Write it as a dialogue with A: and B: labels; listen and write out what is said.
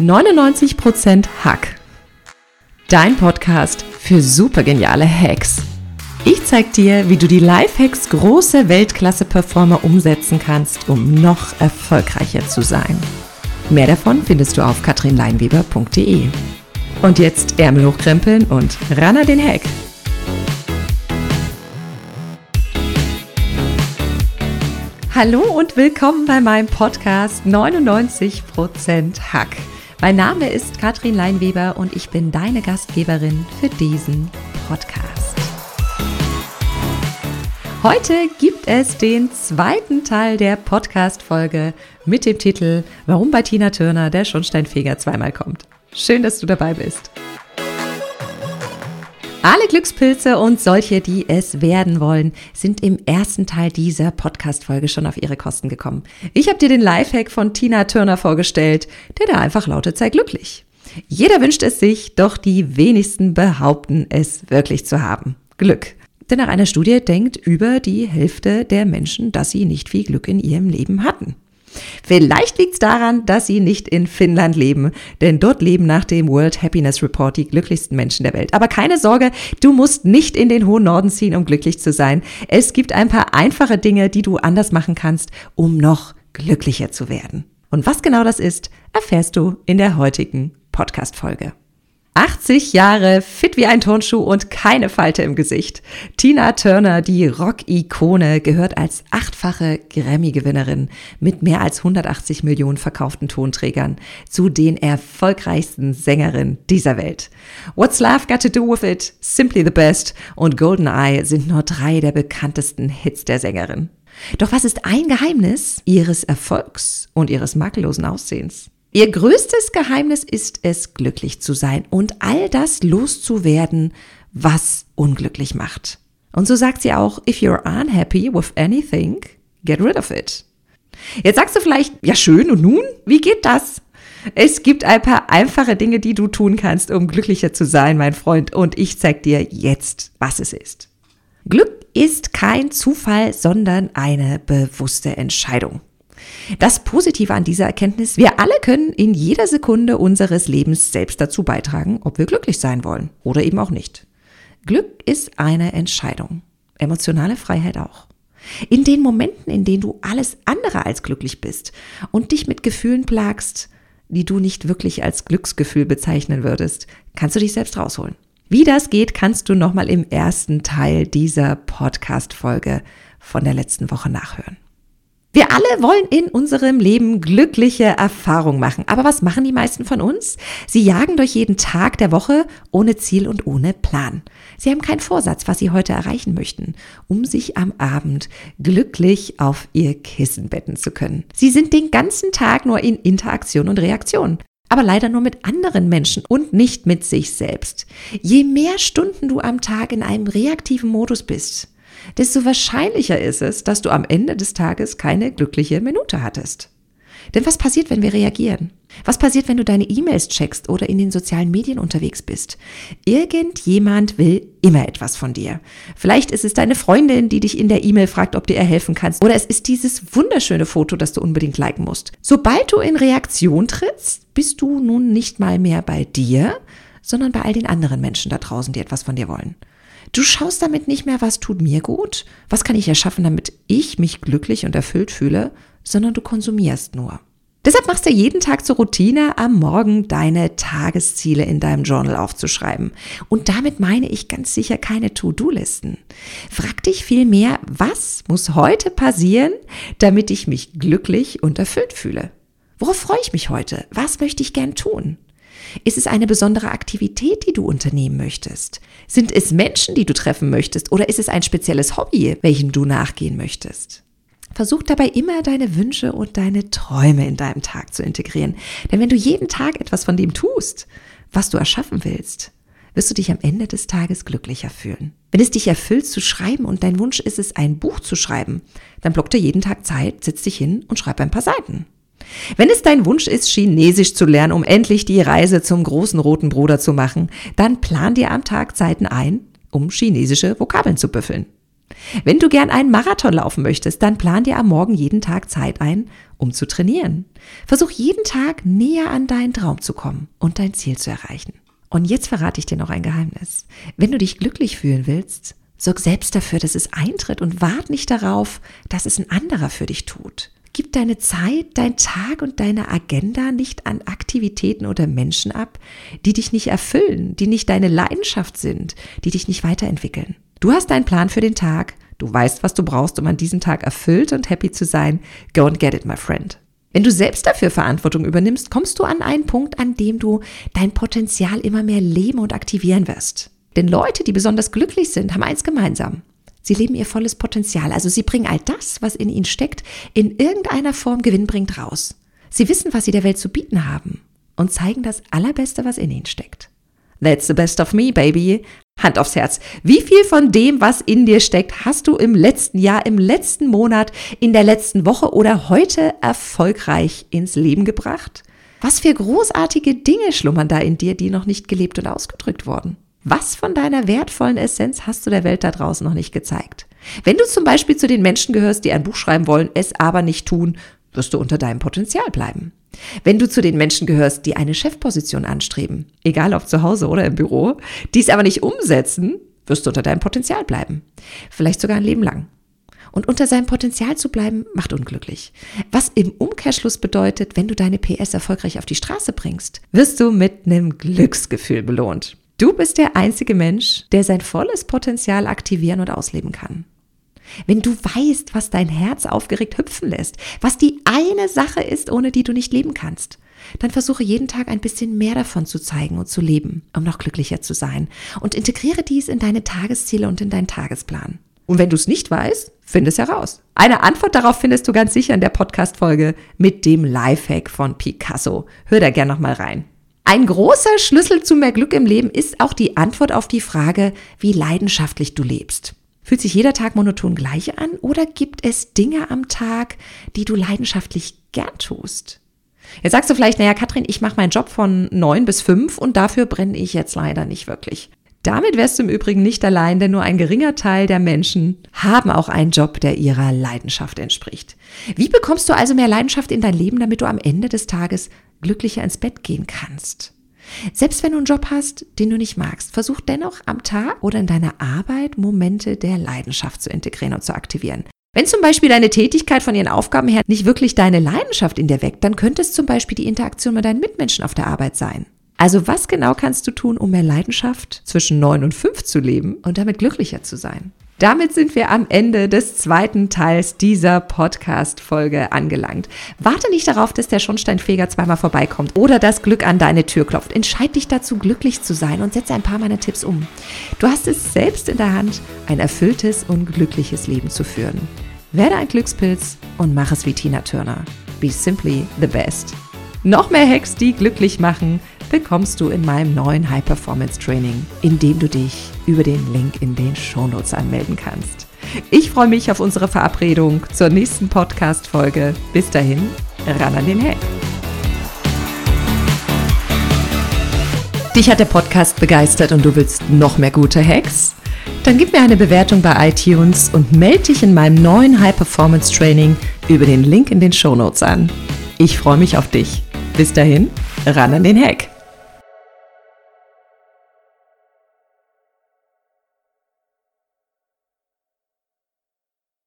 A: 99% Hack. Dein Podcast für supergeniale Hacks. Ich zeig dir, wie du die Lifehacks großer Weltklasse-Performer umsetzen kannst, um noch erfolgreicher zu sein. Mehr davon findest du auf katrinleinweber.de. Und jetzt Ärmel hochkrempeln und ran an den Hack. Hallo und willkommen bei meinem Podcast 99% Hack. Mein Name ist Katrin Leinweber und ich bin deine Gastgeberin für diesen Podcast. Heute gibt es den zweiten Teil der Podcast-Folge mit dem Titel Warum bei Tina Turner der Schornsteinfeger zweimal kommt. Schön, dass du dabei bist. Alle Glückspilze und solche, die es werden wollen, sind im ersten Teil dieser Podcast-Folge schon auf ihre Kosten gekommen. Ich habe dir den Lifehack von Tina Turner vorgestellt, der da einfach lautet, sei glücklich. Jeder wünscht es sich, doch die wenigsten behaupten es wirklich zu haben. Glück. Denn nach einer Studie denkt über die Hälfte der Menschen, dass sie nicht viel Glück in ihrem Leben hatten. Vielleicht liegt es daran, dass sie nicht in Finnland leben, denn dort leben nach dem World Happiness Report die glücklichsten Menschen der Welt. Aber keine Sorge, du musst nicht in den hohen Norden ziehen, um glücklich zu sein. Es gibt ein paar einfache Dinge, die du anders machen kannst, um noch glücklicher zu werden. Und was genau das ist, erfährst du in der heutigen Podcast-Folge. 80 Jahre, fit wie ein Turnschuh und keine Falte im Gesicht. Tina Turner, die Rock-Ikone, gehört als achtfache Grammy-Gewinnerin mit mehr als 180 Millionen verkauften Tonträgern zu den erfolgreichsten Sängerinnen dieser Welt. What's Love Got to Do With It, Simply the Best und Golden Eye sind nur drei der bekanntesten Hits der Sängerin. Doch was ist ein Geheimnis ihres Erfolgs und ihres makellosen Aussehens? Ihr größtes Geheimnis ist es, glücklich zu sein und all das loszuwerden, was unglücklich macht. Und so sagt sie auch, if you're unhappy with anything, get rid of it. Jetzt sagst du vielleicht, ja schön, und nun? Wie geht das? Es gibt ein paar einfache Dinge, die du tun kannst, um glücklicher zu sein, mein Freund, und ich zeig dir jetzt, was es ist. Glück ist kein Zufall, sondern eine bewusste Entscheidung. Das Positive an dieser Erkenntnis, wir alle können in jeder Sekunde unseres Lebens selbst dazu beitragen, ob wir glücklich sein wollen oder eben auch nicht. Glück ist eine Entscheidung. Emotionale Freiheit auch. In den Momenten, in denen du alles andere als glücklich bist und dich mit Gefühlen plagst, die du nicht wirklich als Glücksgefühl bezeichnen würdest, kannst du dich selbst rausholen. Wie das geht, kannst du nochmal im ersten Teil dieser Podcast-Folge von der letzten Woche nachhören. Wir alle wollen in unserem Leben glückliche Erfahrungen machen. Aber was machen die meisten von uns? Sie jagen durch jeden Tag der Woche ohne Ziel und ohne Plan. Sie haben keinen Vorsatz, was sie heute erreichen möchten, um sich am Abend glücklich auf ihr Kissen betten zu können. Sie sind den ganzen Tag nur in Interaktion und Reaktion aber leider nur mit anderen Menschen und nicht mit sich selbst. Je mehr Stunden du am Tag in einem reaktiven Modus bist, desto wahrscheinlicher ist es, dass du am Ende des Tages keine glückliche Minute hattest. Denn was passiert, wenn wir reagieren? Was passiert, wenn du deine E-Mails checkst oder in den sozialen Medien unterwegs bist? Irgendjemand will immer etwas von dir. Vielleicht ist es deine Freundin, die dich in der E-Mail fragt, ob du ihr helfen kannst. Oder es ist dieses wunderschöne Foto, das du unbedingt liken musst. Sobald du in Reaktion trittst, bist du nun nicht mal mehr bei dir, sondern bei all den anderen Menschen da draußen, die etwas von dir wollen. Du schaust damit nicht mehr, was tut mir gut, was kann ich erschaffen, damit ich mich glücklich und erfüllt fühle, sondern du konsumierst nur. Deshalb machst du jeden Tag zur Routine, am Morgen deine Tagesziele in deinem Journal aufzuschreiben. Und damit meine ich ganz sicher keine To-Do-Listen. Frag dich vielmehr, was muss heute passieren, damit ich mich glücklich und erfüllt fühle? Worauf freue ich mich heute? Was möchte ich gern tun? Ist es eine besondere Aktivität, die du unternehmen möchtest? Sind es Menschen, die du treffen möchtest? Oder ist es ein spezielles Hobby, welchem du nachgehen möchtest? Versuch dabei immer deine Wünsche und deine Träume in deinem Tag zu integrieren. Denn wenn du jeden Tag etwas von dem tust, was du erschaffen willst, wirst du dich am Ende des Tages glücklicher fühlen. Wenn es dich erfüllt zu schreiben und dein Wunsch ist es, ein Buch zu schreiben, dann block dir jeden Tag Zeit, setz dich hin und schreib ein paar Seiten. Wenn es dein Wunsch ist, Chinesisch zu lernen, um endlich die Reise zum großen roten Bruder zu machen, dann plan dir am Tag Zeiten ein, um chinesische Vokabeln zu büffeln. Wenn du gern einen Marathon laufen möchtest, dann plan dir am Morgen jeden Tag Zeit ein, um zu trainieren. Versuch jeden Tag näher an deinen Traum zu kommen und dein Ziel zu erreichen. Und jetzt verrate ich dir noch ein Geheimnis. Wenn du dich glücklich fühlen willst, sorg selbst dafür, dass es eintritt und wart nicht darauf, dass es ein anderer für dich tut. Gib deine Zeit, dein Tag und deine Agenda nicht an Aktivitäten oder Menschen ab, die dich nicht erfüllen, die nicht deine Leidenschaft sind, die dich nicht weiterentwickeln. Du hast einen Plan für den Tag, du weißt, was du brauchst, um an diesem Tag erfüllt und happy zu sein. Go and get it, my friend. Wenn du selbst dafür Verantwortung übernimmst, kommst du an einen Punkt, an dem du dein Potenzial immer mehr leben und aktivieren wirst. Denn Leute, die besonders glücklich sind, haben eins gemeinsam. Sie leben ihr volles Potenzial. Also sie bringen all das, was in ihnen steckt, in irgendeiner Form gewinnbringend raus. Sie wissen, was sie der Welt zu bieten haben und zeigen das Allerbeste, was in ihnen steckt. That's the best of me, baby. Hand aufs Herz. Wie viel von dem, was in dir steckt, hast du im letzten Jahr, im letzten Monat, in der letzten Woche oder heute erfolgreich ins Leben gebracht? Was für großartige Dinge schlummern da in dir, die noch nicht gelebt und ausgedrückt wurden? Was von deiner wertvollen Essenz hast du der Welt da draußen noch nicht gezeigt? Wenn du zum Beispiel zu den Menschen gehörst, die ein Buch schreiben wollen, es aber nicht tun, wirst du unter deinem Potenzial bleiben. Wenn du zu den Menschen gehörst, die eine Chefposition anstreben, egal ob zu Hause oder im Büro, dies aber nicht umsetzen, wirst du unter deinem Potenzial bleiben. Vielleicht sogar ein Leben lang. Und unter seinem Potenzial zu bleiben, macht unglücklich. Was im Umkehrschluss bedeutet, wenn du deine PS erfolgreich auf die Straße bringst, wirst du mit einem Glücksgefühl belohnt. Du bist der einzige Mensch, der sein volles Potenzial aktivieren und ausleben kann. Wenn du weißt, was dein Herz aufgeregt hüpfen lässt, was die eine Sache ist, ohne die du nicht leben kannst, dann versuche jeden Tag ein bisschen mehr davon zu zeigen und zu leben, um noch glücklicher zu sein. Und integriere dies in deine Tagesziele und in deinen Tagesplan. Und wenn du es nicht weißt, finde es heraus. Eine Antwort darauf findest du ganz sicher in der Podcast-Folge mit dem Lifehack von Picasso. Hör da gern nochmal rein. Ein großer Schlüssel zu mehr Glück im Leben ist auch die Antwort auf die Frage, wie leidenschaftlich du lebst. Fühlt sich jeder Tag monoton gleich an oder gibt es Dinge am Tag, die du leidenschaftlich gern tust? Jetzt sagst du vielleicht, naja, Katrin, ich mache meinen Job von neun bis fünf und dafür brenne ich jetzt leider nicht wirklich. Damit wärst du im Übrigen nicht allein, denn nur ein geringer Teil der Menschen haben auch einen Job, der ihrer Leidenschaft entspricht. Wie bekommst du also mehr Leidenschaft in dein Leben, damit du am Ende des Tages glücklicher ins Bett gehen kannst? Selbst wenn du einen Job hast, den du nicht magst, versuch dennoch am Tag oder in deiner Arbeit Momente der Leidenschaft zu integrieren und zu aktivieren. Wenn zum Beispiel deine Tätigkeit von ihren Aufgaben her nicht wirklich deine Leidenschaft in dir weckt, dann könnte es zum Beispiel die Interaktion mit deinen Mitmenschen auf der Arbeit sein. Also was genau kannst du tun, um mehr Leidenschaft zwischen neun und fünf zu leben und damit glücklicher zu sein? Damit sind wir am Ende des zweiten Teils dieser Podcast-Folge angelangt. Warte nicht darauf, dass der Schornsteinfeger zweimal vorbeikommt oder das Glück an deine Tür klopft. Entscheid dich dazu, glücklich zu sein und setze ein paar meiner Tipps um. Du hast es selbst in der Hand, ein erfülltes und glückliches Leben zu führen. Werde ein Glückspilz und mach es wie Tina Turner. Be simply the best. Noch mehr Hacks, die glücklich machen bekommst du in meinem neuen High Performance Training, in dem du dich über den Link in den Shownotes anmelden kannst. Ich freue mich auf unsere Verabredung zur nächsten Podcast-Folge. Bis dahin, ran an den Hack. Dich hat der Podcast begeistert und du willst noch mehr gute Hacks? Dann gib mir eine Bewertung bei iTunes und melde dich in meinem neuen High Performance Training über den Link in den Shownotes an. Ich freue mich auf dich. Bis dahin, ran an den Hack.